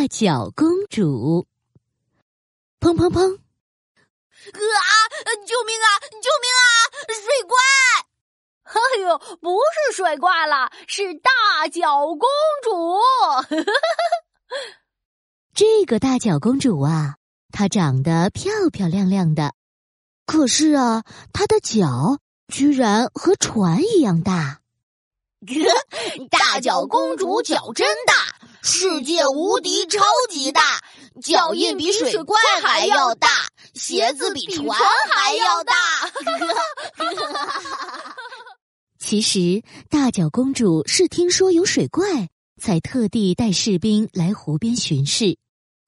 大脚公主。砰砰砰！啊！救命啊！救命啊！水怪！哎呦，不是水怪了，是大脚公主。这个大脚公主啊，她长得漂漂亮亮的，可是啊，她的脚居然和船一样大。大脚公主脚真大，世界无敌，超级大，脚印比水怪还要大，鞋子比船还要大。其实，大脚公主是听说有水怪，才特地带士兵来湖边巡视。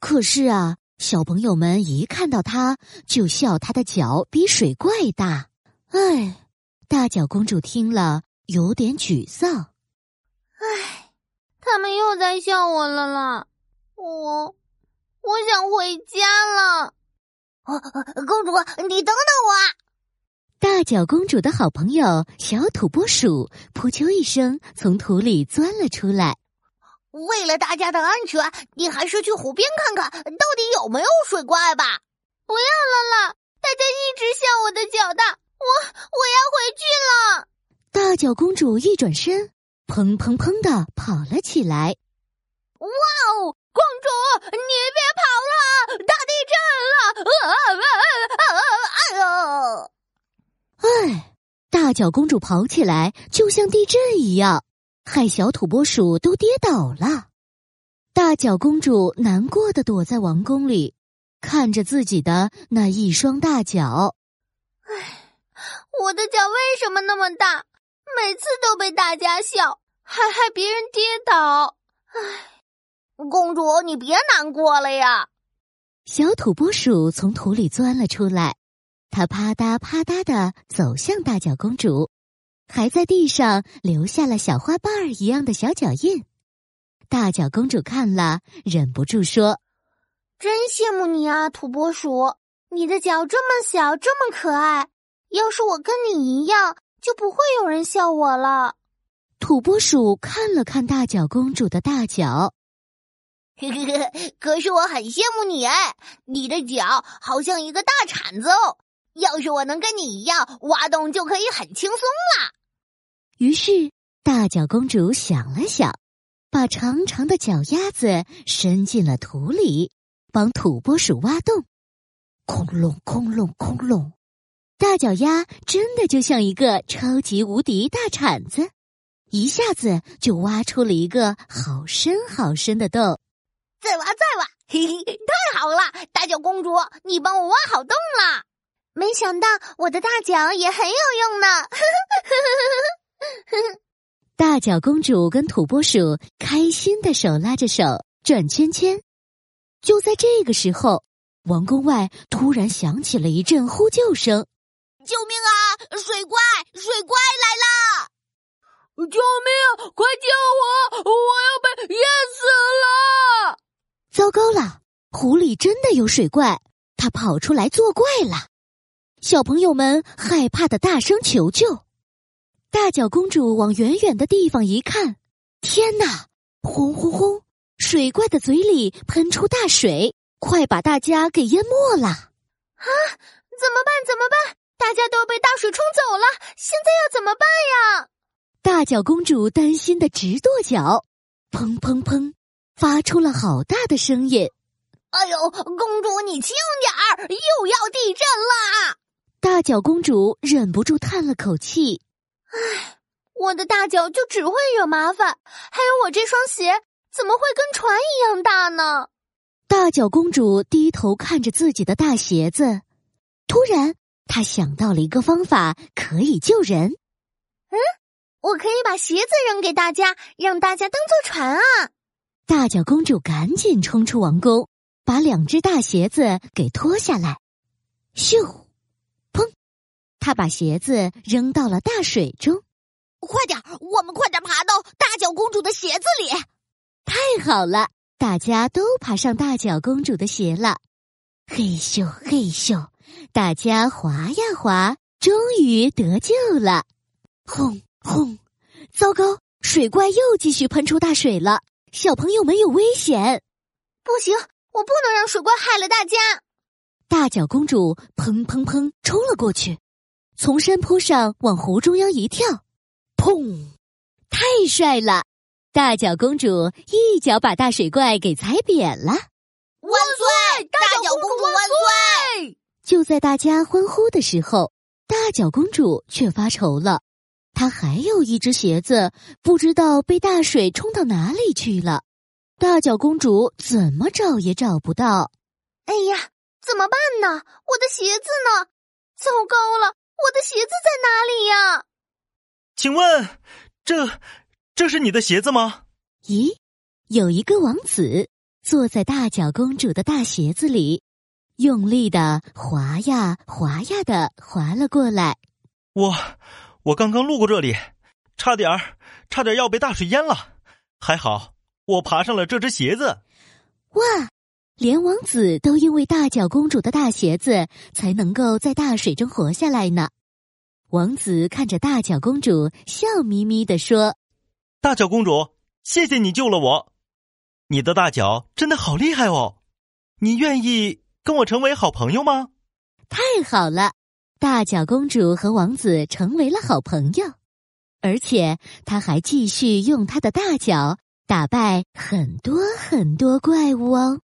可是啊，小朋友们一看到她，就笑她的脚比水怪大。唉，大脚公主听了有点沮丧。唉，他们又在笑我了啦！我，我想回家了。哦公主，你等等我。大脚公主的好朋友小土拨鼠扑啾一声从土里钻了出来。为了大家的安全，你还是去湖边看看到底有没有水怪吧。不要了啦！大家一直笑我的脚大，我我要回去了。大脚公主一转身，砰砰砰的跑了起来。哇哦，公主，你别跑了，大地震了！啊啊啊啊！哎呦！哎，大脚公主跑起来就像地震一样，害小土拨鼠都跌倒了。大脚公主难过的躲在王宫里，看着自己的那一双大脚。唉，我的脚为什么那么大？每次都被大家笑，还害别人跌倒。唉，公主你别难过了呀。小土拨鼠从土里钻了出来。它啪嗒啪嗒的走向大脚公主，还在地上留下了小花瓣儿一样的小脚印。大脚公主看了，忍不住说：“真羡慕你啊，土拨鼠！你的脚这么小，这么可爱。要是我跟你一样，就不会有人笑我了。”土拨鼠看了看大脚公主的大脚，呵呵呵，可是我很羡慕你哎，你的脚好像一个大铲子哦。要是我能跟你一样挖洞，就可以很轻松了。于是，大脚公主想了想，把长长的脚丫子伸进了土里，帮土拨鼠挖洞。空隆空隆空隆，大脚丫真的就像一个超级无敌大铲子，一下子就挖出了一个好深好深的洞。再挖再挖，嘿嘿，太好了！大脚公主，你帮我挖好洞了。没想到我的大脚也很有用呢！大脚公主跟土拨鼠开心的手拉着手转圈圈。就在这个时候，王宫外突然响起了一阵呼救声：“救命啊！水怪，水怪来了！救命！快救我！我要被淹死了！”糟糕了，湖里真的有水怪，它跑出来作怪了。小朋友们害怕的大声求救，大脚公主往远远的地方一看，天哪！轰轰轰！水怪的嘴里喷出大水，快把大家给淹没了！啊！怎么办？怎么办？大家都被大水冲走了，现在要怎么办呀？大脚公主担心的直跺脚，砰砰砰，发出了好大的声音。哎呦，公主你轻点儿，又要地震啦！大脚公主忍不住叹了口气：“唉，我的大脚就只会惹麻烦，还有我这双鞋怎么会跟船一样大呢？”大脚公主低头看着自己的大鞋子，突然她想到了一个方法，可以救人。嗯，我可以把鞋子扔给大家，让大家当做船啊！大脚公主赶紧冲出王宫，把两只大鞋子给脱下来，咻！砰！她把鞋子扔到了大水中，快点，我们快点爬到大脚公主的鞋子里。太好了，大家都爬上大脚公主的鞋了。嘿咻嘿咻，大家滑呀滑，终于得救了。轰轰，糟糕，水怪又继续喷出大水了，小朋友们有危险。不行，我不能让水怪害了大家。大脚公主砰砰砰冲了过去，从山坡上往湖中央一跳，砰！太帅了！大脚公主一脚把大水怪给踩扁了。万岁！大脚公主万岁！就在大家欢呼的时候，大脚公主却发愁了。她还有一只鞋子，不知道被大水冲到哪里去了。大脚公主怎么找也找不到。哎呀，怎么办呢？我的鞋子呢？糟糕了，我的鞋子在哪里呀？请问，这这是你的鞋子吗？咦，有一个王子坐在大脚公主的大鞋子里，用力的滑呀滑呀的滑了过来。我。我刚刚路过这里，差点儿，差点要被大水淹了，还好我爬上了这只鞋子。哇，连王子都因为大脚公主的大鞋子才能够在大水中活下来呢。王子看着大脚公主，笑眯眯的说：“大脚公主，谢谢你救了我，你的大脚真的好厉害哦！你愿意跟我成为好朋友吗？”太好了。大脚公主和王子成为了好朋友，而且她还继续用她的大脚打败很多很多怪物哦。